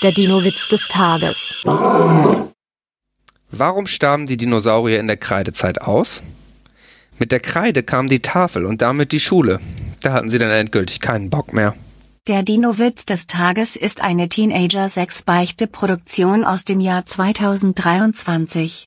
Der Dino-Witz des Tages. Warum starben die Dinosaurier in der Kreidezeit aus? Mit der Kreide kam die Tafel und damit die Schule. Da hatten sie dann endgültig keinen Bock mehr. Der Dino-Witz des Tages ist eine Teenager-6-Beichte-Produktion aus dem Jahr 2023.